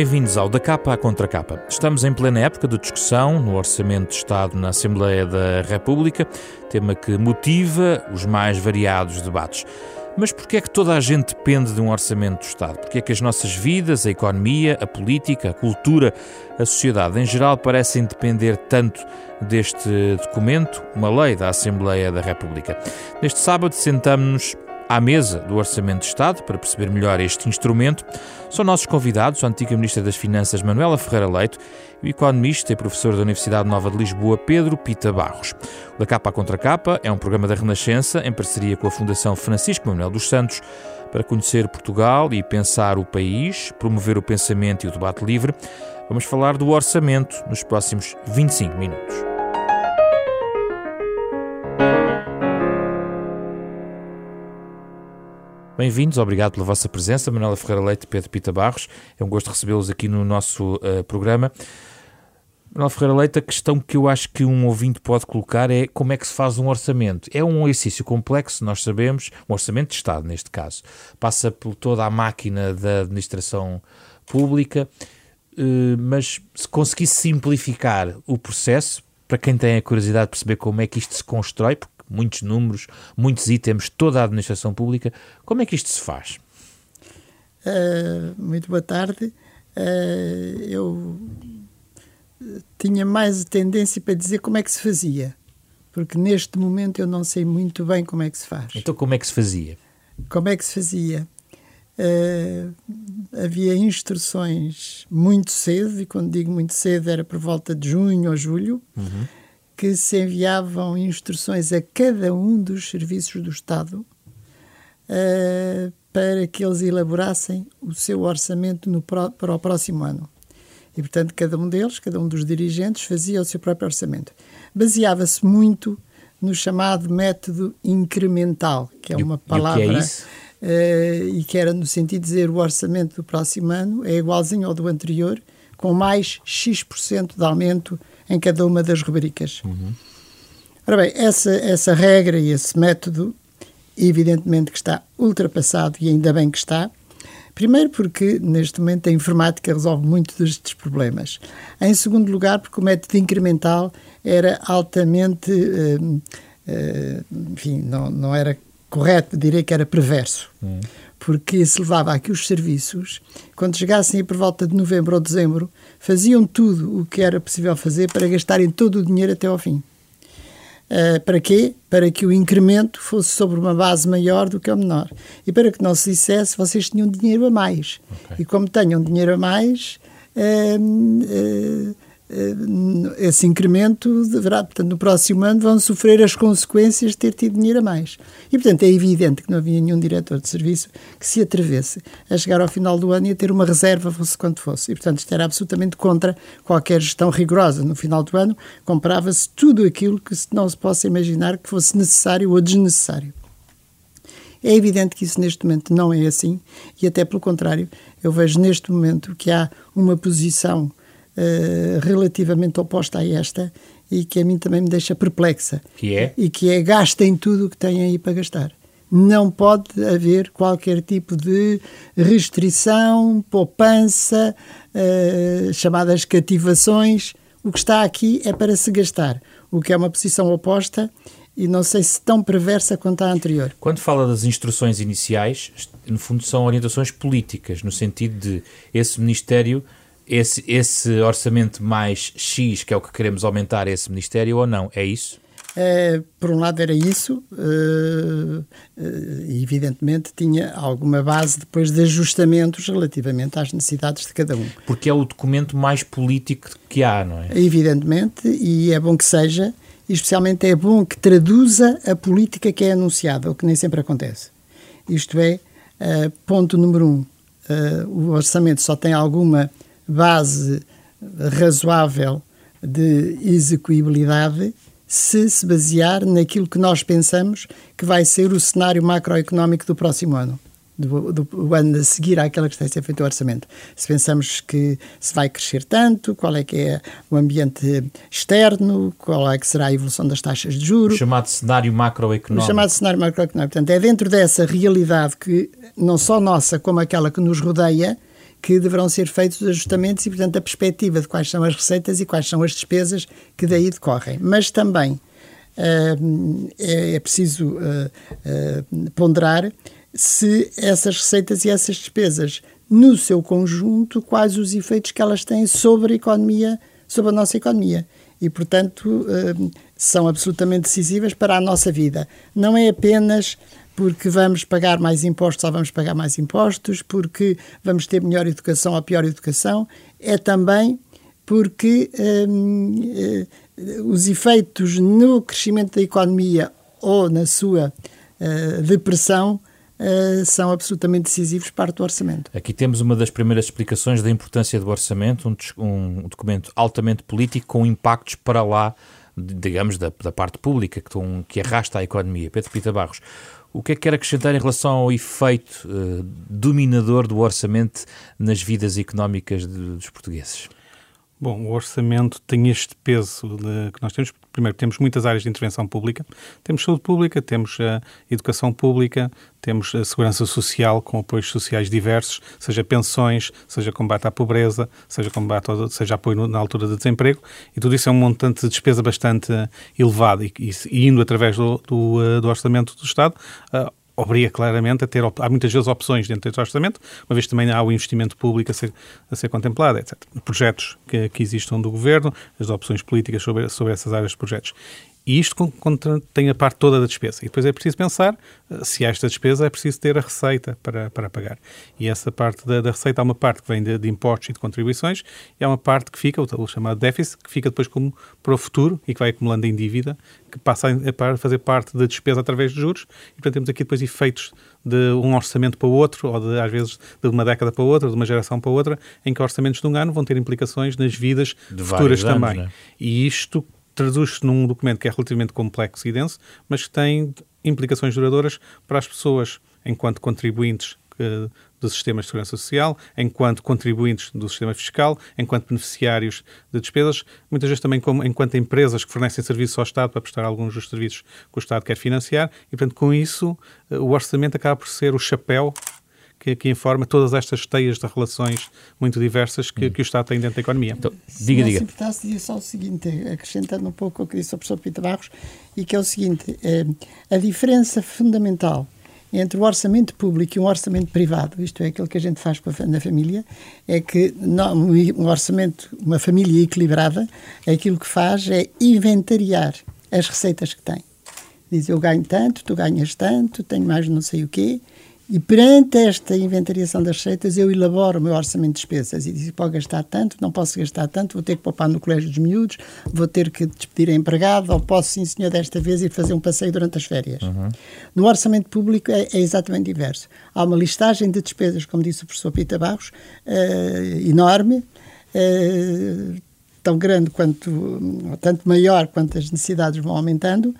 Bem-vindos ao Da Capa à Contra Capa. Estamos em plena época de discussão no Orçamento de Estado na Assembleia da República, tema que motiva os mais variados debates. Mas porquê é que toda a gente depende de um orçamento do Estado? Porquê é que as nossas vidas, a economia, a política, a cultura, a sociedade em geral parecem depender tanto deste documento, uma lei da Assembleia da República? Neste sábado sentamos-nos à mesa do Orçamento de Estado para perceber melhor este instrumento. São nossos convidados a antiga Ministra das Finanças Manuela Ferreira Leito e o economista e professor da Universidade Nova de Lisboa Pedro Pita Barros. O da Capa à Contra Capa é um programa da Renascença em parceria com a Fundação Francisco Manuel dos Santos para conhecer Portugal e pensar o país, promover o pensamento e o debate livre. Vamos falar do orçamento nos próximos 25 minutos. Bem-vindos, obrigado pela vossa presença. Manuela Ferreira Leite e Pedro Pita Barros. É um gosto recebê-los aqui no nosso uh, programa. Manuela Ferreira Leite, a questão que eu acho que um ouvinte pode colocar é como é que se faz um orçamento. É um exercício complexo, nós sabemos, um orçamento de Estado, neste caso. Passa por toda a máquina da administração pública, uh, mas se conseguisse simplificar o processo, para quem tem a curiosidade de perceber como é que isto se constrói, porque muitos números, muitos itens, toda a administração pública. Como é que isto se faz? Uh, muito boa tarde. Uh, eu tinha mais tendência para dizer como é que se fazia, porque neste momento eu não sei muito bem como é que se faz. Então, como é que se fazia? Como é que se fazia? Uh, havia instruções muito cedo, e quando digo muito cedo era por volta de junho ou julho, uhum que se enviavam instruções a cada um dos serviços do Estado uh, para que eles elaborassem o seu orçamento no, para o próximo ano. E, portanto, cada um deles, cada um dos dirigentes, fazia o seu próprio orçamento. Baseava-se muito no chamado método incremental, que é uma palavra. E, que é isso? Uh, e que era no sentido de dizer o orçamento do próximo ano é igualzinho ao do anterior, com mais X% de aumento em cada uma das rubricas. Uhum. Ora bem, essa, essa regra e esse método, evidentemente que está ultrapassado e ainda bem que está. Primeiro, porque neste momento a informática resolve muitos destes problemas. Em segundo lugar, porque o método incremental era altamente. Uh, uh, enfim, não, não era correto, direi que era perverso. Uhum porque se levava a que os serviços, quando chegassem por volta de novembro ou dezembro, faziam tudo o que era possível fazer para gastarem todo o dinheiro até ao fim. Uh, para quê? Para que o incremento fosse sobre uma base maior do que a menor. E para que não se dissesse, vocês tinham dinheiro a mais. Okay. E como tenham dinheiro a mais, uh, uh, esse incremento deverá, portanto, no próximo ano vão sofrer as consequências de ter tido dinheiro a mais. E, portanto, é evidente que não havia nenhum diretor de serviço que se atrevesse a chegar ao final do ano e a ter uma reserva, fosse quanto fosse. E, portanto, isto era absolutamente contra qualquer gestão rigorosa. No final do ano, comprava-se tudo aquilo que não se possa imaginar que fosse necessário ou desnecessário. É evidente que isso neste momento não é assim e até pelo contrário, eu vejo neste momento que há uma posição uh, relativamente oposta a esta e que a mim também me deixa perplexa. Que é? E que é gastem tudo o que têm aí para gastar. Não pode haver qualquer tipo de restrição, poupança, uh, chamadas cativações. O que está aqui é para se gastar, o que é uma posição oposta e não sei se tão perversa quanto a anterior. Quando fala das instruções iniciais, no fundo são orientações políticas, no sentido de esse Ministério esse, esse orçamento mais X, que é o que queremos aumentar esse Ministério, ou não? É isso? É, por um lado era isso, uh, uh, evidentemente tinha alguma base depois de ajustamentos relativamente às necessidades de cada um. Porque é o documento mais político que há, não é? Evidentemente, e é bom que seja, e especialmente é bom que traduza a política que é anunciada, o que nem sempre acontece. Isto é, uh, ponto número um, o orçamento só tem alguma base razoável de execuibilidade se se basear naquilo que nós pensamos que vai ser o cenário macroeconómico do próximo ano. Do, do, do, ano a seguir àquela que está a ser feito o orçamento. Se pensamos que se vai crescer tanto, qual é que é o ambiente externo, qual é que será a evolução das taxas de juros. O chamado cenário macroeconómico. O chamado cenário macroeconómico. Portanto, é dentro dessa realidade que, não só nossa, como aquela que nos rodeia, que deverão ser feitos os ajustamentos e, portanto, a perspectiva de quais são as receitas e quais são as despesas que daí decorrem. Mas também uh, é, é, preciso uh, ponderar se essas receitas e essas despesas, no seu conjunto, quais os efeitos que elas têm sobre a economia, sobre a nossa economia. E, portanto, são absolutamente decisivas para a nossa vida. Não é apenas porque vamos pagar mais impostos ou vamos pagar mais impostos, porque vamos ter melhor educação ou pior educação, é também porque hum, eh, os efeitos no crescimento da economia ou na sua uh, depressão uh, são absolutamente decisivos para o orçamento. Aqui temos uma das primeiras explicações da importância do orçamento, um, um documento altamente político com impactos para lá, digamos, da, da parte pública, que, que arrasta a economia. Pedro Pita Barros, o que é que quer acrescentar em relação ao efeito uh, dominador do orçamento nas vidas económicas de, dos portugueses? Bom, o orçamento tem este peso de, que nós temos. Primeiro, temos muitas áreas de intervenção pública. Temos saúde pública, temos a educação pública, temos a segurança social com apoios sociais diversos, seja pensões, seja combate à pobreza, seja combate, seja apoio na altura do desemprego. E tudo isso é um montante de despesa bastante elevado e, e, indo através do, do, eh, do orçamento do Estado, uh, obriga claramente a ter, há muitas vezes opções dentro desse orçamento, uma vez também há o investimento público a ser, a ser contemplado, etc. Projetos que, que existam do governo, as opções políticas sobre, sobre essas áreas de projetos. E isto tem a parte toda da despesa. E depois é preciso pensar eh, se há esta despesa, é preciso ter a receita para, para pagar. E essa parte da, da receita há uma parte que vem de, de, impostos e de contribuições e há uma parte que fica, o, chamado déficit, que fica depois como para o futuro e que vai acumulando em dívida, que passa a, a fazer parte da despesa através de juros. E, portanto, temos aqui depois efeitos de um orçamento para o outro, ou de, às vezes de uma década para outra, de uma geração para outra, em que orçamentos de um ano vão ter implicações nas vidas de futuras anos, também. Né? E isto traduz-se num documento que é relativamente complexo e denso, mas que tem implicações duradouras para as pessoas enquanto contribuintes uh, do sistema de segurança social, enquanto contribuintes do sistema fiscal, enquanto beneficiários de despesas, muitas vezes também como enquanto empresas que fornecem serviços ao Estado para prestar alguns dos serviços que o Estado quer financiar, e portanto com isso uh, o orçamento acaba por ser o chapéu que, que, informa todas estas teias de relações muito diversas que, hum. que o Estado tem dentro da economia. Então, diga, diga. Se importasse, dizia só o seguinte, acrescentando um pouco o que disse o professor Pita Barros, e que é o seguinte, é, a diferença fundamental entre o orçamento público e um orçamento privado, isto é aquilo que a gente faz na família, é que não, um orçamento, uma família equilibrada, aquilo que faz é inventariar as receitas que tem. Diz, eu ganho tanto, tu ganhas tanto, tenho mais não sei o quê, e perante esta inventariação das receitas, eu elaboro o meu orçamento de despesas e digo, pode gastar tanto, não posso gastar tanto, vou ter que poupar no colégio dos miúdos, vou ter que despedir a empregado, ou posso, sim senhor, desta vez ir fazer um passeio durante as férias. Uhum. No orçamento público é, é, exatamente diverso. Há uma listagem de despesas, como disse o professor Pita Barros, uh, enorme, uh, tão grande quanto, tanto maior quanto as necessidades vão aumentando,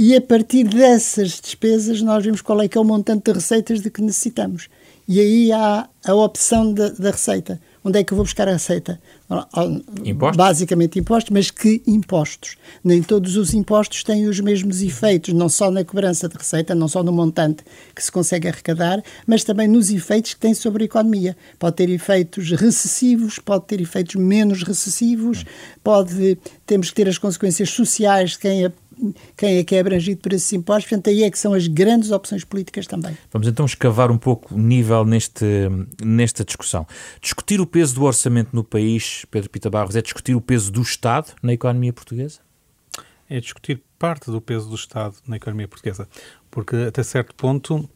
e a partir dessas despesas nós vemos qual é que é o montante de receitas de que necessitamos. E aí há a opção da, da receita. Onde é que eu vou buscar a receita? Impostos? Basicamente impostos, mas que impostos? Nem todos os impostos têm os mesmos efeitos, não só na cobrança de receita, não só no montante que se consegue arrecadar, mas também nos efeitos que tem sobre a economia. Pode ter efeitos recessivos, pode ter efeitos menos recessivos, pode, temos que ter as consequências sociais de quem a quem é que é abrangido por esses impostos. Portanto, aí é que são as grandes opções políticas também. Vamos então escavar um pouco o nível neste, nesta discussão. Discutir o peso do orçamento no país, Pedro Pita Barros, é discutir o peso do Estado na economia portuguesa? É discutir parte do peso do Estado na economia portuguesa, porque até certo ponto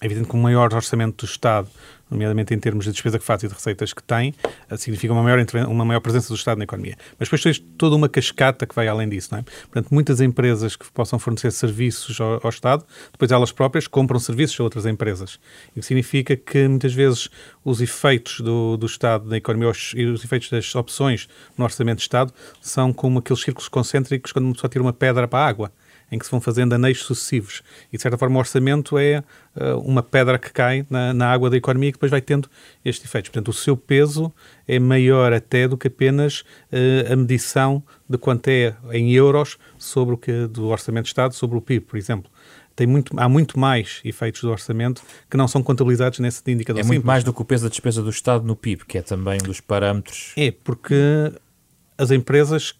é evidente que um maior orçamento do Estado nomeadamente em termos de despesa que faz e de receitas que tem, eh, significa uma maior, uma maior presença do Estado na economia. Mas depois tens toda uma cascata que vai além disso, não é? Portanto, muitas empresas que possam fornecer serviços ao, ao Estado, depois elas próprias compram serviços a outras empresas. Isso significa que muitas vezes os efeitos do, do Estado na economia e os efeitos das opções no orçamento de Estado são como aqueles círculos concêntricos quando pessoa tira uma pedra para a água em que se vão fazendo aneios sucessivos. E, de certa forma, o orçamento é uh, uma pedra que cai na, na, água da economia e que depois vai tendo estes efeitos. Portanto, o seu peso é maior até do que apenas uh, a medição de quanto é em euros sobre o que do Orçamento de Estado, sobre o PIB, por exemplo. tem muito, há muito mais efeitos do orçamento que não são contabilizados nesse indicador É simples. muito mais do que o peso da despesa do Estado no PIB, que é também um dos parâmetros. É, porque as empresas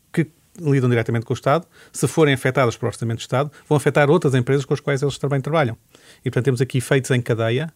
lidam diretamente com o Estado, se forem afetadas por orçamento do Estado, vão afetar outras empresas com as quais eles também trabalham. E, portanto, temos aqui efeitos em cadeia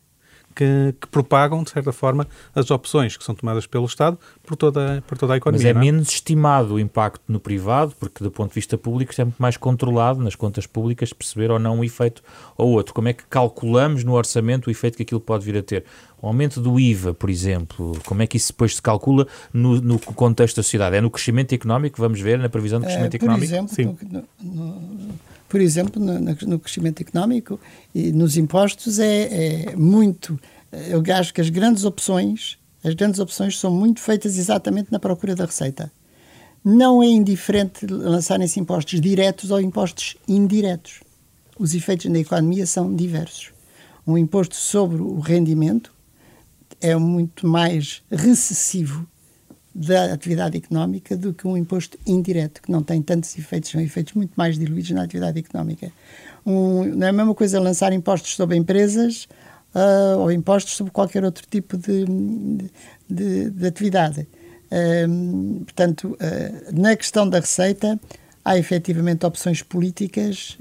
que, que, propagam, de certa forma, as opções que são tomadas pelo Estado por toda, por toda a economia. Mas é não? menos estimado o impacto no privado, porque do ponto de vista público é muito mais controlado nas contas públicas perceber ou não um efeito ou outro. Como é que calculamos no orçamento o efeito que aquilo pode vir a ter? O aumento do IVA, por exemplo, como é que isso depois se calcula no, no contexto da sociedade? É no crescimento económico, vamos ver, na previsão de crescimento é, por económico? Exemplo, Sim. No, no, por exemplo, no, no, crescimento económico e nos impostos é, é muito. Eu acho que as grandes opções, as grandes opções são muito feitas exatamente na procura da receita. Não é indiferente lançarem-se impostos diretos ou impostos indiretos. Os efeitos na economia são diversos. Um imposto sobre o rendimento é muito mais recessivo da atividade económica do que um imposto indireto, que não tem tantos efeitos, são efeitos muito mais diluídos na atividade económica. Um, não é a mesma coisa lançar impostos sobre empresas uh, ou impostos sobre qualquer outro tipo de, de, de atividade. Uh, portanto, uh, na questão da receita, há efetivamente opções políticas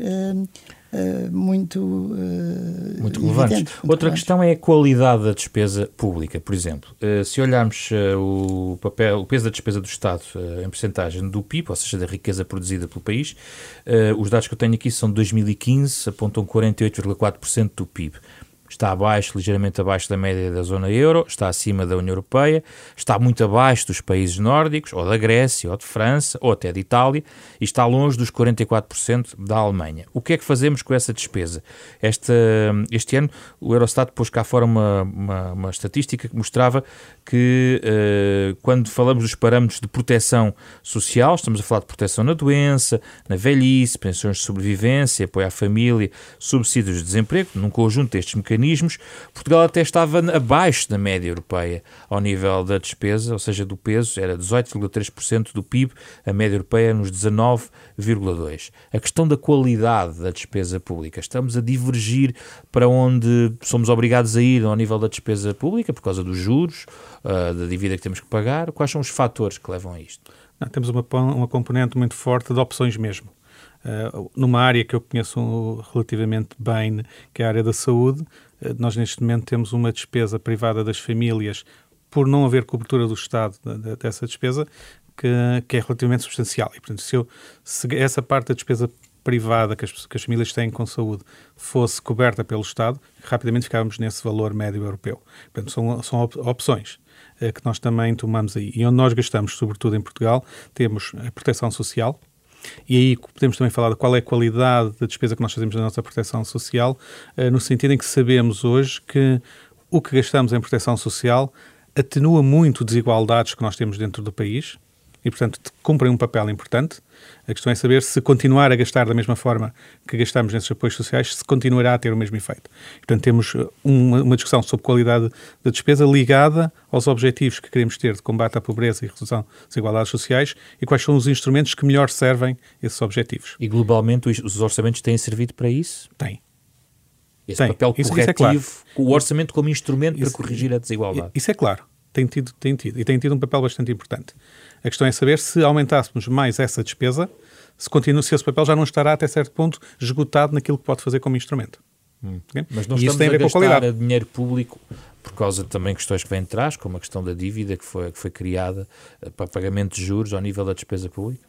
Uh, muito, uh, muito relevantes. Muito Outra relevantes. questão é a qualidade da despesa pública, por exemplo. Uh, se olharmos o, papel, o peso da despesa do Estado em percentagem do PIB, ou seja, da riqueza produzida pelo país, os dados que eu tenho aqui são de 2015, apontam 48,4% do PIB está abaixo, ligeiramente abaixo da média da zona euro, está acima da União Europeia, está muito abaixo dos países nórdicos, ou da Grécia, ou de França, ou até de Itália, e está longe dos 44% da Alemanha. O que é que fazemos com essa despesa? Este, este ano, o Eurostat pôs cá fora uma, uma, uma estatística que mostrava que uh, quando falamos dos parâmetros de proteção social, estamos a falar de proteção na doença, na velhice, pensões de sobrevivência, apoio à família, subsídios de desemprego, num conjunto destes mecanismos, Portugal até estava abaixo da média europeia ao nível da despesa, ou seja, do peso, era 18,3% do PIB, a média europeia nos 19,2%. A questão da qualidade da despesa pública, estamos a divergir para onde somos obrigados a ir ao nível da despesa pública, por causa dos juros, uh, da dívida que temos que pagar, quais são os fatores que levam a isto? Não, temos uma, uma componente muito forte de opções mesmo. Uh, numa área que eu conheço relativamente bem, que é a área da saúde, nós neste momento temos uma despesa privada das famílias, por não haver cobertura do Estado de, de, dessa despesa, que, que, é relativamente substancial. E, portanto, se, eu, se essa parte da despesa privada que as, que as, famílias têm com saúde fosse coberta pelo Estado, rapidamente ficávamos nesse valor médio europeu. Portanto, são, são op opções uh, que nós também tomamos aí. E onde nós gastamos, sobretudo em Portugal, temos a proteção social, e aí podemos também falar de qual é a qualidade da despesa que nós fazemos na nossa proteção social, no sentido em que sabemos hoje que o que gastamos em proteção social atenua muito desigualdades que nós temos dentro do país e, portanto, cumprem um papel importante. A questão é saber se continuar a gastar da mesma forma que gastamos nesses apoios sociais, se continuará a ter o mesmo efeito. Portanto, temos uma, uma discussão sobre qualidade da despesa ligada aos objetivos que queremos ter de combate à pobreza e redução das desigualdades sociais e quais são os instrumentos que melhor servem esses objetivos. E, globalmente, os orçamentos têm servido para isso? Tem. Esse tem. papel isso, corretivo, isso é claro. o orçamento como instrumento isso, para corrigir a desigualdade. Isso é claro. Tem tido, tem tido. E tem tido um papel bastante importante. A questão é saber se aumentássemos mais essa despesa, se, continua, se esse papel já não estará até certo ponto esgotado naquilo que pode fazer como instrumento. Hum. Okay? Mas não e estamos isso tem a ver a com a qualidade. dinheiro público por causa também questões que vêm atrás, como a questão da dívida que foi, que foi criada para pagamento de juros ao nível da despesa pública?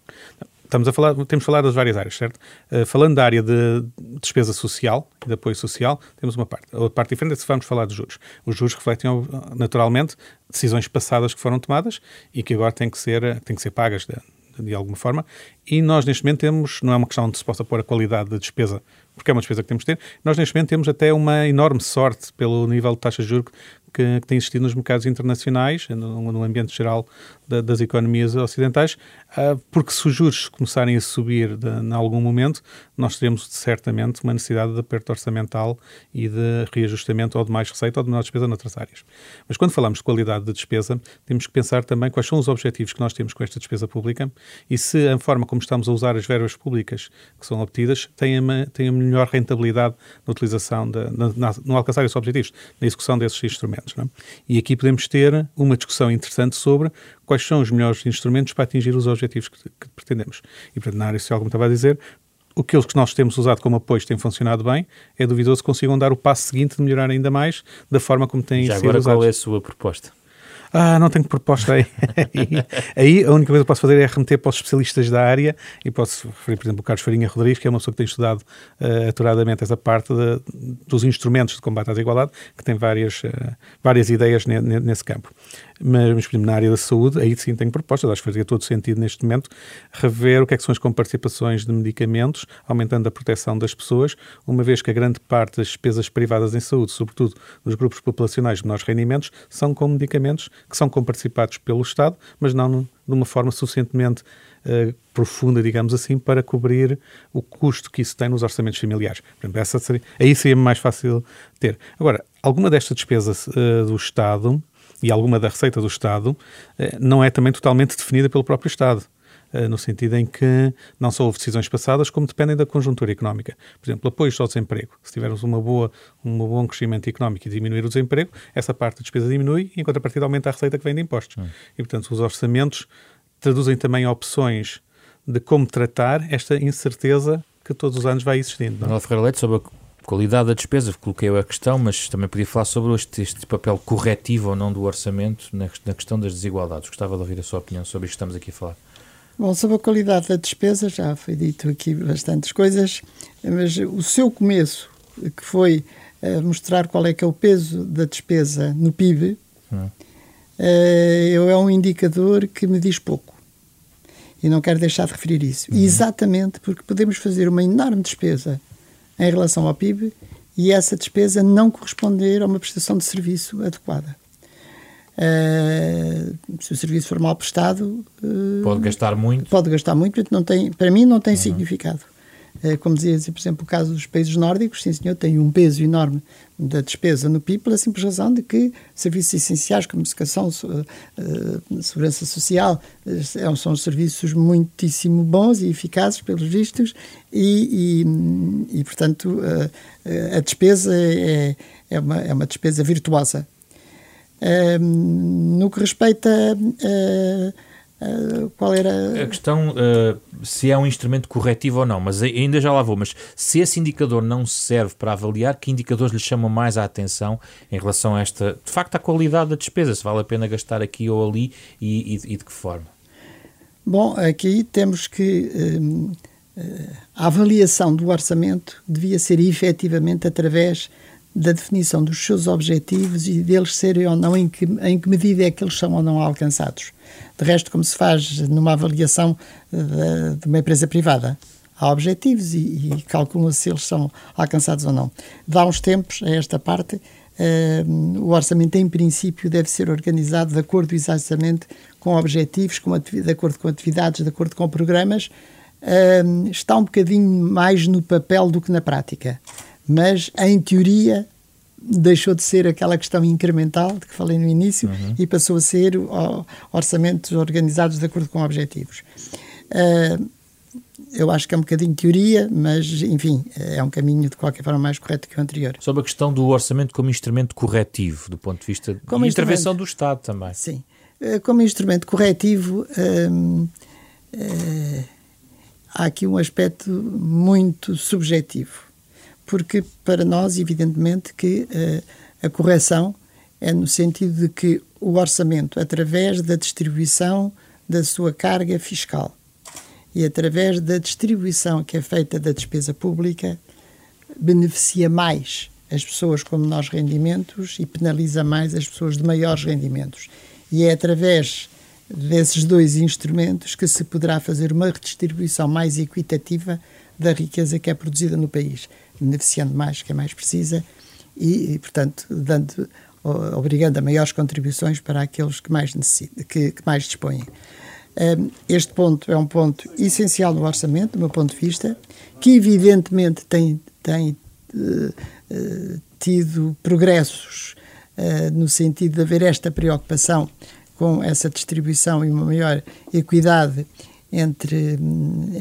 Estamos a falar, temos falado das várias áreas, certo? Uh, falando da área de despesa social de apoio social, temos uma parte. A outra parte diferente é se vamos falar de juros. Os juros refletem, naturalmente, decisões passadas que foram tomadas e que agora têm que ser, têm que ser pagas de, de alguma forma. E nós, neste momento, temos, não é uma questão de se possa pôr a qualidade da despesa, porque é uma despesa que temos de ter, nós, neste momento, temos até uma enorme sorte pelo nível de taxa de juros que, que tem existido nos mercados internacionais, no, no ambiente geral da, das economias ocidentais, porque se os juros começarem a subir em algum momento, nós teremos certamente uma necessidade de aperto orçamental e de reajustamento ou de mais receita ou de menor despesa noutras áreas. Mas quando falamos de qualidade de despesa, temos que pensar também quais são os objetivos que nós temos com esta despesa pública e se a forma como estamos a usar as verbas públicas que são obtidas tem a, tem a melhor rentabilidade na utilização, de, na, na, no alcançar esses objetivos, na execução desses instrumentos. É? E aqui podemos ter uma discussão interessante sobre quais são os melhores instrumentos para atingir os objetivos que, que pretendemos. E, portanto, na área social, como estava a dizer, aqueles que nós temos usado como apoio têm funcionado bem, é duvidoso que consigam dar o passo seguinte de melhorar ainda mais da forma como têm Já sido agora, usados. qual é a sua proposta? Ah, não tenho proposta aí. aí. a única coisa que posso fazer é remeter para os especialistas da área e posso referir, por exemplo, o Carlos Farinha Rodrigues, que é uma pessoa que tem estudado uh, aturadamente essa parte de, dos instrumentos de combate à desigualdade, que tem várias, uh, várias ideias ne, ne, nesse campo. Mas, por na área da saúde, aí sim tenho propostas, acho que fazia todo sentido neste momento rever o que é que são as comparticipações de medicamentos, aumentando a proteção das pessoas, uma vez que a grande parte das despesas privadas em saúde, sobretudo dos grupos populacionais de menores rendimentos, são com medicamentos que são comparticipados pelo Estado, mas não de uma forma suficientemente uh, profunda, digamos assim, para cobrir o custo que isso tem nos orçamentos familiares. Por exemplo, essa seria, aí seria mais fácil ter. Agora, alguma desta despesa uh, do Estado e alguma da receita do Estado uh, não é também totalmente definida pelo próprio Estado. Eh, no sentido em que não só houve decisões passadas, como dependem da conjuntura económica. Por exemplo, apoios ao desemprego. Se tivermos uma boa, um bom crescimento económico e diminuir o desemprego, essa parte da despesa diminui e, em contrapartida, aumenta a receita que vem de impostos. Hum. E, portanto, os orçamentos traduzem também opções de como tratar esta incerteza que todos os anos vai existindo. Manuel Ferreira Leite, sobre a qualidade da despesa, coloquei eu a questão, mas também podia falar sobre este, este papel corretivo ou não do orçamento na, na, questão das desigualdades. Gostava de ouvir a sua opinião sobre isto que estamos aqui a falar. Bom, sobre a qualidade da despesa, já foi dito aqui bastantes coisas, mas o seu começo, que foi uh, mostrar qual é que é o peso da despesa no PIB, hum. uh, é um indicador que me diz pouco. E não quero deixar de referir isso. Uhum. Exatamente porque podemos fazer uma enorme despesa em relação ao PIB e essa despesa não corresponder a uma prestação de serviço adequada. Uh, se o serviço for mal prestado uh, pode gastar muito pode gastar muito não tem para mim não tem uhum. significado como dizia por exemplo o caso dos países nórdicos sim senhor tem um peso enorme da despesa no PIB pela simples razão de que serviços essenciais como educação segurança social são serviços muitíssimo bons e eficazes pelos vistos e, e, e portanto a despesa é, é, uma, é uma despesa virtuosa. No que respeita a, a, qual era a questão uh, se é um instrumento corretivo ou não, mas ainda já lá vou. Mas se esse indicador não serve para avaliar, que indicadores lhe chamam mais a atenção em relação a esta, de facto, a qualidade da despesa, se vale a pena gastar aqui ou ali e, e, e de que forma? Bom, aqui temos que um, a avaliação do orçamento devia ser efetivamente através da definição dos seus objetivos e deles serem ou não, em que, em que medida é que eles são ou não alcançados. De resto, como se faz numa avaliação de, eh, de uma empresa privada, há objetivos e, e calcula-se se eles são alcançados ou não. Dá uns tempos a esta parte, uh, o orçamento, em princípio, deve ser organizado de acordo exatamente com objetivos, com de acordo com atividades, de acordo com programas. Uh, está um bocadinho mais no papel do que na prática mas em teoria deixou de ser aquela questão incremental de que falei no início uhum. e passou a ser orçamentos organizados de acordo com objetivos. Uh, eu acho que é um bocadinho teoria, mas enfim, é um caminho de qualquer forma mais correto que o anterior. Sobre a questão do orçamento como instrumento corretivo, do ponto de vista como de intervenção do Estado também. Sim, ah, como instrumento corretivo, hum, hum, há aqui um aspecto muito subjetivo porque para nós, evidentemente, que uh, a correção é no sentido de que o orçamento, através da distribuição da sua carga fiscal e através da distribuição que é feita da despesa pública, beneficia mais as pessoas com menores rendimentos e penaliza mais as pessoas de maiores rendimentos. E é através desses dois instrumentos que se poderá fazer uma redistribuição mais equitativa da riqueza que é produzida no país beneficiando mais quem mais precisa e, e portanto, dando, obrigando a maiores contribuições para aqueles que mais, necessitam, que, que mais dispõem. Este ponto é um ponto essencial no orçamento, do meu ponto de vista, que evidentemente tem, tem uh, uh, tido progressos uh, no sentido de haver esta preocupação com essa distribuição e uma maior equidade entre,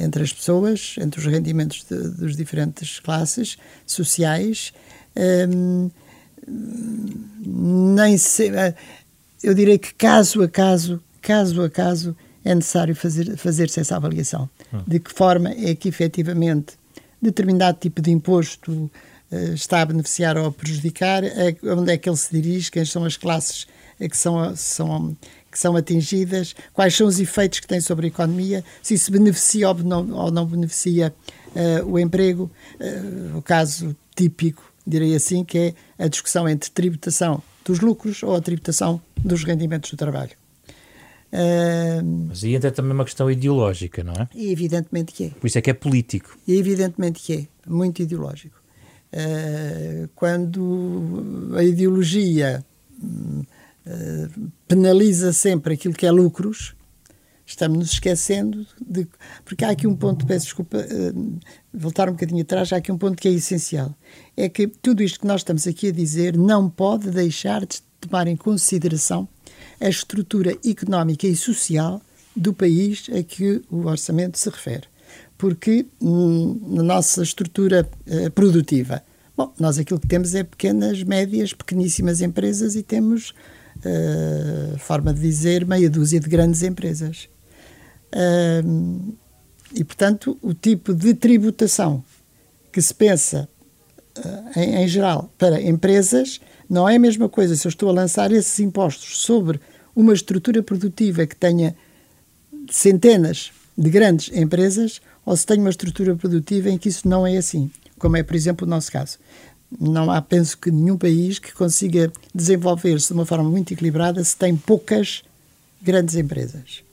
entre as pessoas, entre os rendimentos de, dos diferentes classes sociais. Um, nem se, eh, eu direi que caso a caso, caso a caso, é necessário fazer, fazer-se essa avaliação. Hum. De que forma é que efetivamente determinado tipo de imposto uh, está a beneficiar ou a prejudicar, onde é que ele se dirige, quem são as classes que são, são, que são atingidas, quais são os efeitos que tem sobre a economia, se isso beneficia ou não, ou não beneficia uh, o emprego. Uh, o caso típico, direi assim, que é a discussão entre tributação dos lucros ou a tributação dos rendimentos do trabalho. Uh, Mas aí entra também uma questão ideológica, não é? Evidentemente que é. Por isso é que é político. Evidentemente que é, muito ideológico. Uh, quando a ideologia uh, penaliza sempre aquilo que é lucros, estamos nos esquecendo de. Porque há aqui um ponto, peço desculpa, uh, voltar um bocadinho atrás, há aqui um ponto que é essencial. É que tudo isto que nós estamos aqui a dizer não pode deixar de tomar em consideração a estrutura económica e social do país a que o orçamento se refere. Porque hum, na nossa estrutura uh, produtiva, bom, nós aquilo que temos é pequenas, médias, pequeníssimas empresas e temos, uh, forma de dizer, meia dúzia de grandes empresas. Uh, e, portanto, o tipo de tributação que se pensa, uh, em, em geral, para empresas não é a mesma coisa se eu estou a lançar esses impostos sobre uma estrutura produtiva que tenha centenas de grandes empresas ou se tenho uma estrutura produtiva em que isso não é assim, como é, por exemplo, o nosso caso. Não há, penso que, nenhum país que consiga desenvolver-se de uma forma muito equilibrada se tem poucas grandes empresas,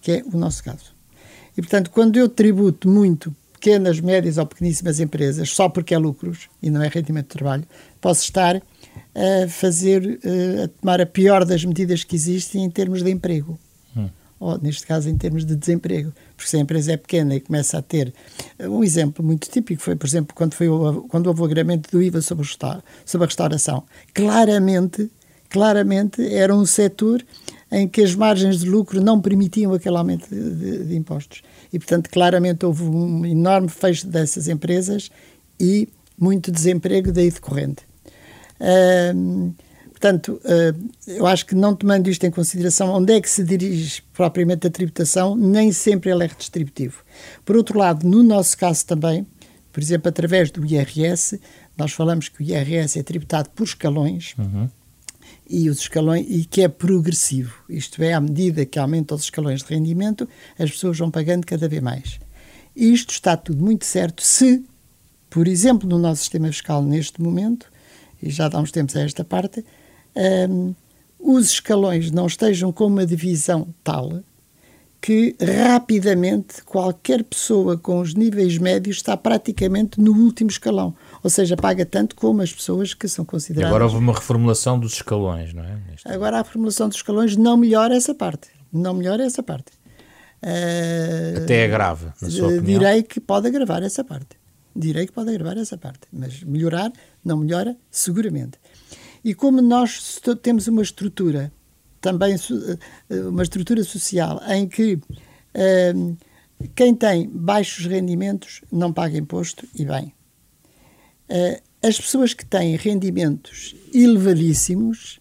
que é o nosso caso. E, portanto, quando eu tributo muito pequenas, médias ou pequeníssimas empresas só porque é lucros e não é rendimento de trabalho, posso estar a fazer, eh, a tomar a pior das medidas que existem em termos de emprego. Ou, neste caso, em termos de desemprego. Porque se a empresa é pequena e começa a ter. Eh, um exemplo muito típico foi, por exemplo, quando, foi o, quando houve o agravamento do IVA sobre, o, sobre a restauração. Claramente, claramente era um setor em que as margens de lucro não permitiam aquele aumento de, de impostos. E, portanto, claramente houve um enorme fecho dessas empresas e muito desemprego daí decorrente portanto, uh, eu acho que não tomando isto em consideração, onde é que se dirige propriamente a tributação, nem sempre ele é redistributivo. Por outro lado, no nosso caso também, por exemplo, através do IRS, nós falamos que o IRS é tributado por escalões. Uhum. E os escalões e que é progressivo, isto é, à medida que aumentam os escalões de rendimento, as pessoas vão pagando cada vez mais. Isto está tudo muito certo se, por exemplo, no nosso sistema fiscal neste momento, e já dá uns tempos a esta parte, um, os escalões não estejam com uma divisão tal que rapidamente qualquer pessoa com os níveis médios está praticamente no último escalão. Ou seja, paga tanto como as pessoas que são consideradas. E agora houve uma reformulação dos escalões, não é? Neste agora a reformulação dos escalões não melhora essa parte. Não melhora essa parte. Uh, Até agrava, na sua opinião. Direi que pode agravar essa parte direi que pode agravar essa parte, mas melhorar não melhora seguramente. E como nós temos uma estrutura, também eh, uma estrutura social, em que uh, quem tem baixos rendimentos não paga imposto, e bem. Uh, as pessoas que têm rendimentos elevadíssimos,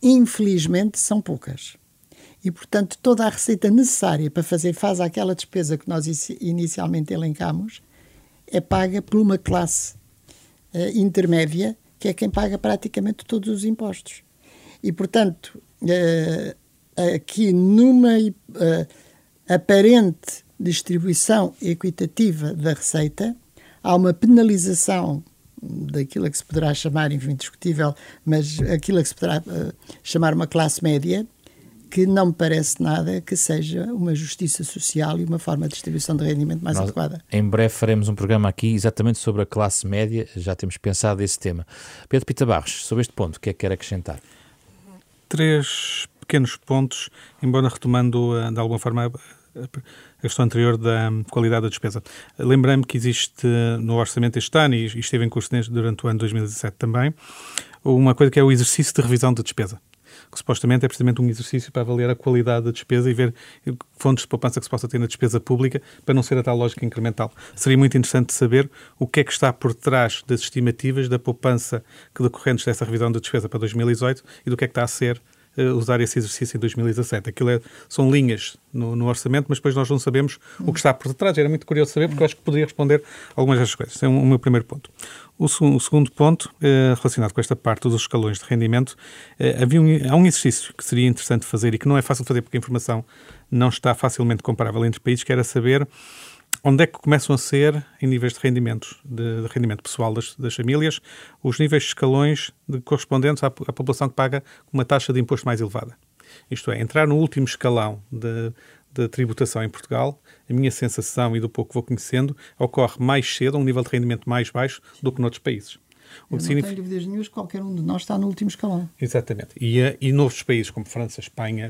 infelizmente, são poucas. E, portanto, toda a receita necessária para fazer face àquela despesa que nós inicialmente elencamos é paga por uma classe uh, intermédia, que é quem paga praticamente todos os impostos. E, portanto, uh, aqui numa uh, aparente distribuição equitativa da receita, há uma penalização daquilo que se poderá chamar, enfim, discutível, mas aquilo que se poderá chamar uma classe média, que não me parece nada que seja uma justiça social e uma forma de distribuição de rendimento mais Nós, adequada. Em breve faremos um programa aqui exatamente sobre a classe média, já temos pensado esse tema. Pedro Pita Barros, sobre este ponto, o que é que quer acrescentar? Três pequenos pontos, embora retomando eh, de alguma forma a questão anterior da qualidade da despesa. Lembrei-me que existe no orçamento este ano, e esteve em curso durante o ano 2017 também, uma coisa que é o exercício de revisão da despesa que supostamente é precisamente um exercício para avaliar a qualidade da despesa e ver fontes de poupança que se possa ter na despesa pública para não ser a tal lógica incremental. Seria muito interessante saber o que é que está por trás das estimativas da poupança que decorrentes dessa revisão da despesa para 2018 e do que é que está a ser uh, usar esse exercício em 2017. Aquilo é, são linhas no, no, orçamento, mas depois nós não sabemos o que está por detrás. Era muito curioso saber, porque eu acho que poderia responder algumas destas coisas. Esse é o meu primeiro ponto. O, o segundo ponto, eh, relacionado com esta parte dos escalões de rendimento, eh, havia um, há um exercício que seria interessante fazer e que não é fácil fazer porque a informação não está facilmente comparável entre países, que era saber onde é que começam a ser, em níveis de rendimentos, de, de rendimento pessoal das, das, famílias, os níveis de escalões de correspondentes à, à, população que paga uma taxa de imposto mais elevada. Isto é, entrar no último escalão de, de tributação em Portugal, a minha sensação e do pouco que vou conhecendo, ocorre mais cedo, a um nível de rendimento mais baixo do que noutros países. O que significa... tenho dúvidas nenhumas, qualquer um de nós está no último escalão. Exatamente. E, eh, e noutros países como França, Espanha,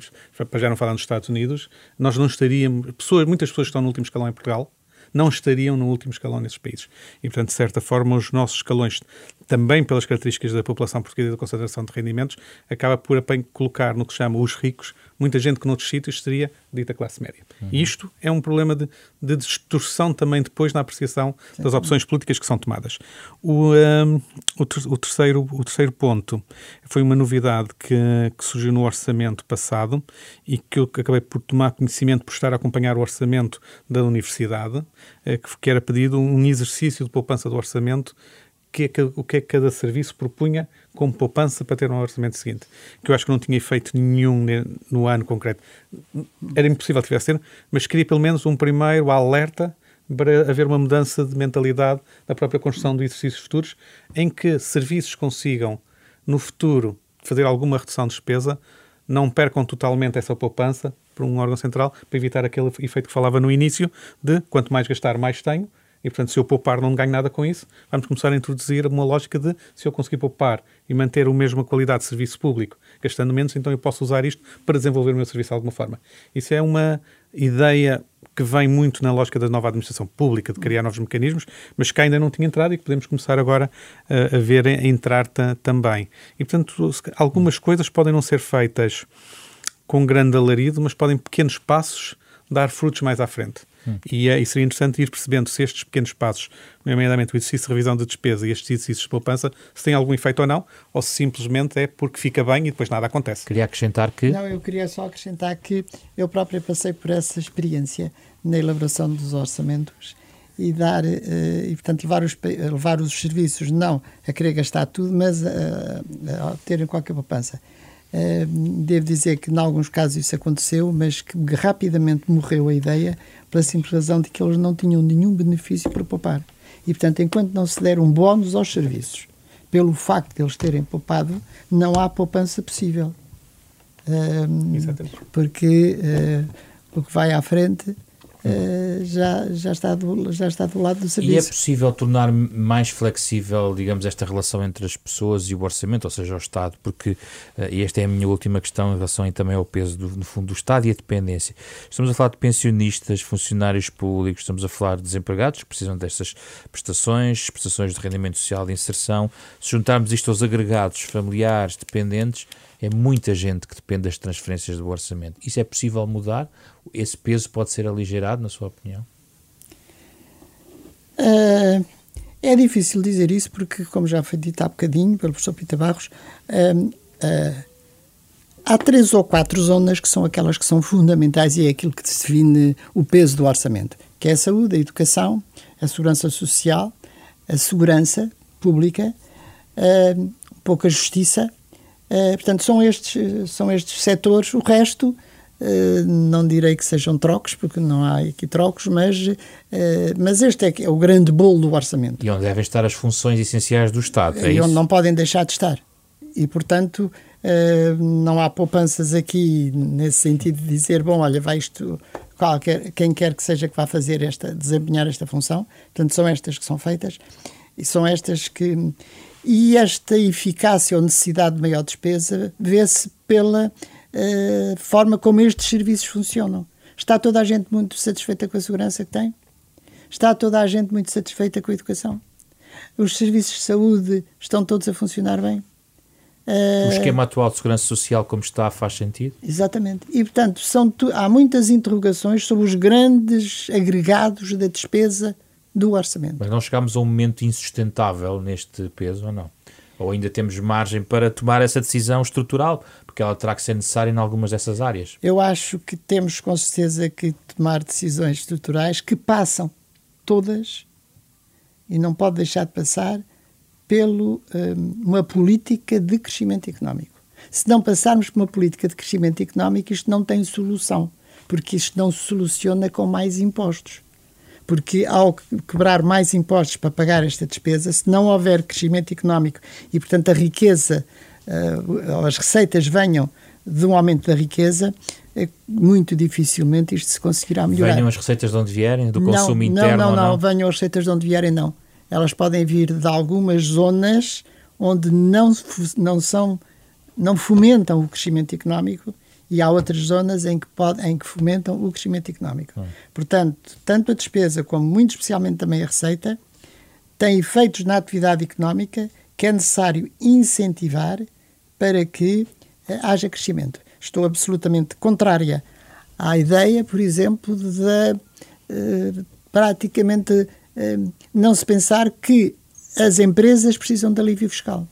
para já não falar dos Estados Unidos, nós não estaríamos. Pessoas, muitas pessoas estão no último escalão em Portugal não estariam no último escalão nesses países. E, portanto, de certa forma, os nossos escalões, também pelas características da população portuguesa e da concentração de rendimentos, acaba por colocar no que se chama os ricos muita gente que noutros sítios seria dita classe média. Uhum. E isto é um problema de, de, distorção também depois na apreciação Sim. das opções políticas que são tomadas. O, um, o, ter, o, terceiro, o terceiro ponto foi uma novidade que, que, surgiu no orçamento passado e que eu acabei por tomar conhecimento por estar a acompanhar o orçamento da universidade, eh, que, que era pedido um exercício de poupança do orçamento que é o que é que cada serviço propunha como poupança para ter um orçamento seguinte, que eu acho que não tinha efeito nenhum no ano concreto. Era impossível que tivesse sido, mas queria pelo menos um primeiro alerta para haver uma mudança de mentalidade na própria construção de exercícios futuros, em que serviços consigam, no futuro, fazer alguma redução de despesa, não percam totalmente essa poupança por um órgão central, para evitar aquele efeito que falava no início, de quanto mais gastar, mais tenho, e, portanto, se eu poupar não ganho nada com isso, vamos começar a introduzir uma lógica de se eu conseguir poupar e manter a mesma qualidade de serviço público, gastando menos, então eu posso usar isto para desenvolver o meu serviço de alguma forma. Isso é uma ideia que vem muito na lógica da nova administração pública, de criar novos mecanismos, mas que ainda não tinha entrado e que podemos começar agora uh, a ver a entrar também. E, portanto, algumas coisas podem não ser feitas com grande alarido, mas podem, pequenos passos, dar frutos mais à frente. Hum. E, é, e seria interessante ir percebendo se estes pequenos passos, nomeadamente o exercício de revisão de despesa e estes exercícios de poupança, se têm algum efeito ou não, ou se simplesmente é porque fica bem e depois nada acontece. Queria acrescentar que. Não, eu queria só acrescentar que eu próprio passei por essa experiência na elaboração dos orçamentos e dar uh, e portanto levar os levar os serviços não a querer gastar tudo mas a, a terem qualquer poupança devo dizer que em alguns casos isso aconteceu mas que rapidamente morreu a ideia pela simples razão de que eles não tinham nenhum benefício para poupar. E, portanto, enquanto não se der um bónus aos serviços, pelo facto de eles terem poupado, não há poupança possível. Um, porque uh, o que vai à frente uh, já, já, está do, já está do lado do serviço. E é possível tornar mais flexível, digamos, esta relação entre as pessoas e o orçamento, ou seja, o Estado, porque, uh, e esta é a minha última questão em relação também ao peso, do, no fundo, do Estado e a dependência. Estamos a falar de pensionistas, funcionários públicos, estamos a falar de desempregados que precisam destas prestações, prestações de rendimento social de inserção. Se juntarmos isto aos agregados familiares, dependentes, é muita gente que depende das transferências do orçamento. Isso é possível mudar? Esse peso pode ser aligerado, na sua opinião? Uh, é difícil dizer isso porque, como já foi dito há bocadinho pelo professor Pita Barros, uh, uh, há três ou quatro zonas que são aquelas que são fundamentais e é aquilo que define o peso do orçamento, que é a saúde, a educação, a segurança social, a segurança pública, uh, pouca justiça Uh, portanto, são estes, são estes setores. O resto, uh, não direi que sejam trocos, porque não há aqui trocos, mas, uh, mas este é, é, o grande bolo do orçamento. E onde devem estar as funções essenciais do Estado, é E isso? onde não podem deixar de estar. E, portanto, não há poupanças aqui nesse sentido de dizer, bom, olha, vai isto, qualquer, quem quer que seja que vá fazer esta, desempenhar esta função. Portanto, são estas que são feitas e são estas que e esta eficácia ou necessidade de maior despesa vê-se pela uh, forma como estes serviços funcionam. Está toda a gente muito satisfeita com a segurança que tem? Está toda a gente muito satisfeita com a educação? Os serviços de saúde estão todos a funcionar bem? O esquema atual de segurança social, como está, faz sentido? Exatamente. E, portanto, são há muitas interrogações sobre os grandes agregados da despesa do orçamento. Mas não chegamos a um momento insustentável neste peso, ou não? Ou ainda temos margem para tomar essa decisão estrutural? Porque ela terá que ser necessária em algumas dessas áreas. Eu acho que temos com certeza que tomar decisões estruturais que passam todas e não pode deixar de passar pelo um, uma política de crescimento económico. Se não passarmos por uma política de crescimento económico, isto não tem solução, porque isto não se soluciona com mais impostos. Porque ao quebrar mais impostos para pagar esta despesa, se não houver crescimento económico e, portanto, a riqueza, uh, as receitas venham de um aumento da riqueza, é muito dificilmente isto se conseguirá melhorar. Venham as receitas de onde vierem, do consumo não, interno? Não, não, não, não, venham as receitas de onde vierem, não elas podem vir de algumas zonas onde não, não são não fomentam o crescimento económico e há outras zonas em que, pode, em que fomentam o crescimento económico. Hum. Portanto, tanto a despesa como, muito especialmente, também a receita, têm efeitos na atividade económica que é necessário incentivar para que eh, haja crescimento. Estou absolutamente contrária à ideia, por exemplo, de eh, praticamente Hum, não se pensar que as empresas precisam de alívio fiscal.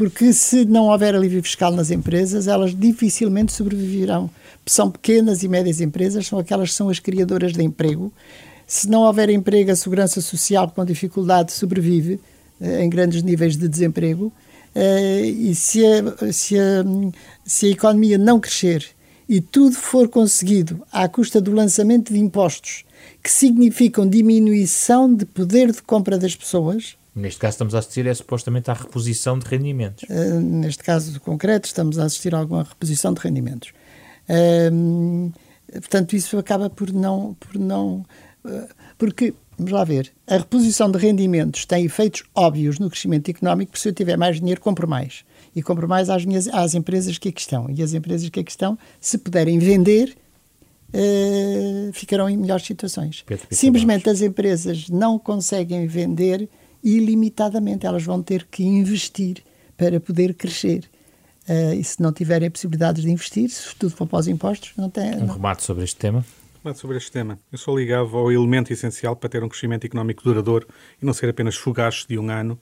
Porque se não houver alívio fiscal nas empresas, elas dificilmente sobreviverão. São pequenas e médias empresas, são aquelas que são as criadoras de emprego. Se não houver emprego, a segurança social com dificuldade sobrevive eh, em grandes níveis de desemprego. Eh, e se a, se, a, se a economia não crescer e tudo for conseguido à custa do lançamento de impostos que significam diminuição de poder de compra das pessoas. Neste caso estamos a assistir é supostamente à reposição de rendimentos. Uh, neste caso concreto estamos a assistir a alguma reposição de rendimentos. Uh, portanto, isso acaba por não... Por não uh, porque, vamos lá ver, a reposição de rendimentos tem efeitos óbvios no crescimento económico, porque se eu tiver mais dinheiro, compro mais. E compro mais às, minhas, às empresas que aqui estão. E as empresas que aqui estão, se puderem vender, uh, ficarão em melhores situações. Simplesmente as empresas não conseguem vender ilimitadamente, elas vão ter que investir para poder crescer. Uh, e se não tiverem possibilidades de investir, se tudo for para os impostos, não tem. Um remate sobre este tema. Remate sobre este tema. Eu sou ligado ao elemento essencial para ter um crescimento económico duradouro e não ser apenas fugaz de um ano,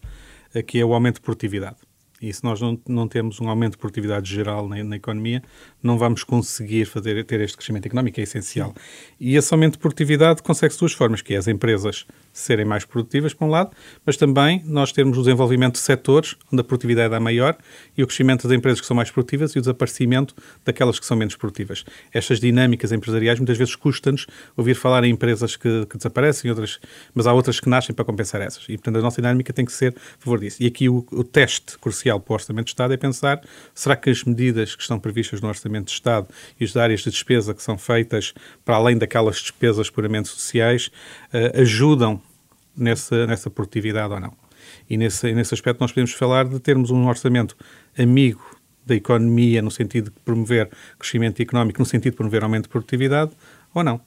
eh, que é o aumento de produtividade. E se nós não, não temos um aumento de produtividade geral na, na, economia, não vamos conseguir fazer, ter este crescimento económico, é essencial. E esse aumento de produtividade consegue-se de duas formas, que é as empresas serem mais produtivas, por um lado, mas também nós termos o desenvolvimento de setores onde a produtividade é maior e o crescimento das empresas que são mais produtivas e o desaparecimento daquelas que são menos produtivas. Estas dinâmicas empresariais muitas vezes custa-nos ouvir falar em empresas que, que, desaparecem, outras, mas há outras que nascem para compensar essas. E, portanto, a nossa dinâmica tem que ser a favor disso. E aqui o, o teste crucial para o Orçamento de Estado é pensar, será que as medidas que estão previstas no Orçamento de Estado e as áreas de despesa que são feitas para além daquelas despesas puramente sociais uh, ajudam nessa, nessa produtividade ou não. E nesse, nesse aspecto nós podemos falar de termos um orçamento amigo da economia no sentido de promover crescimento económico, no sentido de promover aumento de produtividade ou não.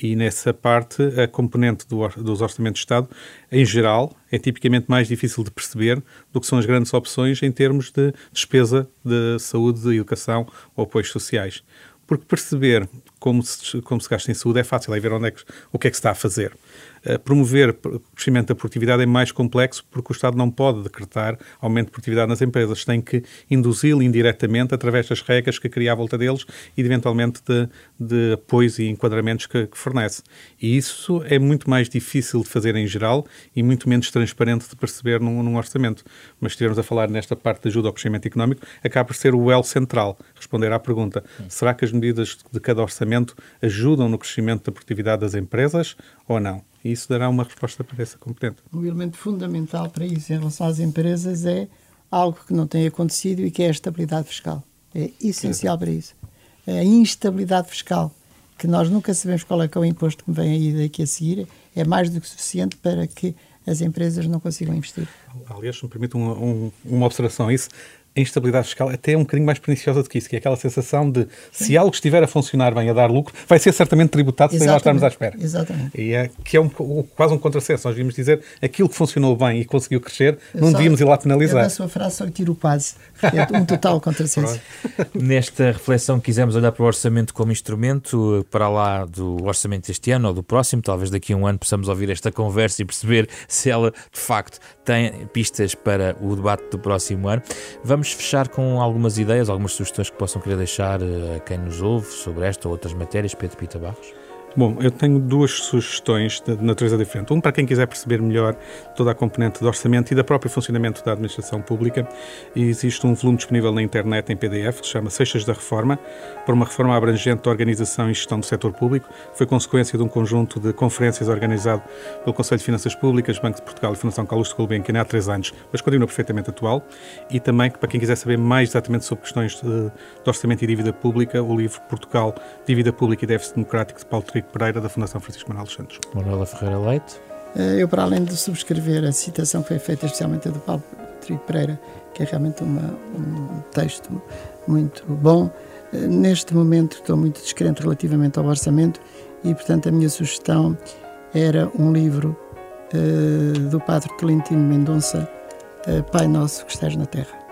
E nessa parte, a componente do, dos orçamentos de Estado, em geral, é tipicamente mais difícil de perceber do que são as grandes opções em termos de despesa de saúde, de educação ou apoios sociais. Porque perceber como se, como se gasta em saúde é fácil, é ver onde é que, o que é que se está a fazer. Eh, promover o crescimento da produtividade é mais complexo porque o Estado não pode decretar aumento de produtividade nas empresas, tem que induzi-lo indiretamente através das regras que cria à volta deles e, eventualmente, de, de apoios e enquadramentos que, que, fornece. E isso é muito mais difícil de fazer em geral e muito menos transparente de perceber num, num orçamento. Mas estivermos a falar nesta parte de ajuda ao crescimento económico, acaba por ser o elo central, responder à pergunta, será que as medidas de cada orçamento ajudam no crescimento da produtividade das empresas ou não? E isso dará uma resposta para essa competente. O elemento fundamental para isso em relação às empresas é algo que não tem acontecido e que é a estabilidade fiscal. É essencial para isso. A instabilidade fiscal, que nós nunca sabemos qual é que é o imposto que vem aí daqui a seguir, é mais do que suficiente para que as empresas não consigam investir. Aliás, me permite um, um, uma observação a isso. a instabilidade fiscal até é um bocadinho mais perniciosa do que isso, que é aquela sensação de se algo estiver a funcionar bem, a dar lucro, vai ser certamente tributado sem nós estarmos à espera. Exatamente. E é, que é um, quase um contrassenso. Nós devíamos dizer aquilo que funcionou bem e conseguiu crescer, não devíamos ir lá penalizar. Eu na sua frase só tiro o quase, é um total contrassenso. Nesta reflexão quisemos olhar para o orçamento como instrumento, para lá do orçamento deste ano ou do próximo, talvez daqui a um ano possamos ouvir esta conversa e perceber se ela de facto tem pistas para o debate do próximo ano. Vamos fechar com algumas ideias, algumas sugestões que possam querer deixar eh, a quem nos ouve sobre esta ou outras matérias, Pedro Pita Barros. Bom, eu tenho duas sugestões de natureza diferente. Um para quem quiser perceber melhor toda a componente do orçamento e da própria funcionamento da administração pública. Existe um volume disponível na internet em PDF que se chama Seixas da Reforma, para uma reforma abrangente da organização e gestão do setor público. Foi consequência de um conjunto de conferências organizado pelo Conselho de Finanças Públicas, Banco de Portugal e Fundação Carlos de Gulbenkian há três anos, mas continua perfeitamente atual. E também, para quem quiser saber mais exatamente sobre questões de, de orçamento e dívida pública, o livro Portugal, Dívida Pública e Déficit Democrático de Paulo Trigo Pereira, da Fundação Francisco Manuel dos Santos. Manuela Ferreira Leite. Eh, eu, para além de subscrever a citação que foi feita especialmente do Paulo Trigo Pereira, que é realmente uma, um texto muito bom, eh, neste momento estou muito descrente relativamente ao orçamento e, portanto, a minha sugestão era um livro uh, do Padre Tolentino Mendonça, uh, Pai Nosso que estás na Terra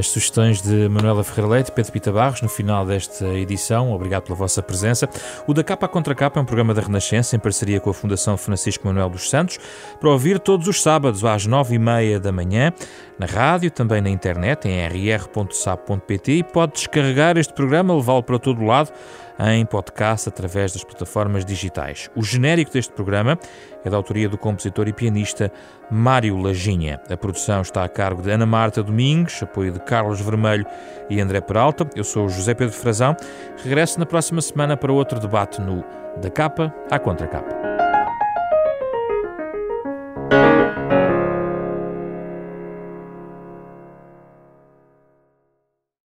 as sugestões de Manuela Ferreira Leite Pedro Pita Barros no final desta edição. Obrigado pela vossa presença. O Da Capa Contra Capa é um programa da Renascença em parceria com a Fundação Francisco Manuel dos Santos para ouvir todos os sábados às nove e meia da manhã na rádio, também na internet em rr.sap.pt e pode descarregar este programa, levá-lo para todo lado em podcast através das plataformas digitais. O genérico deste programa é da autoria do compositor e pianista Mário Lajinha. A produção está a cargo de Ana Marta Domingos, apoio de Carlos Vermelho e André Peralta. Eu sou José Pedro Frazão. Regresso na próxima semana para outro debate no Da Capa à Contra Capa.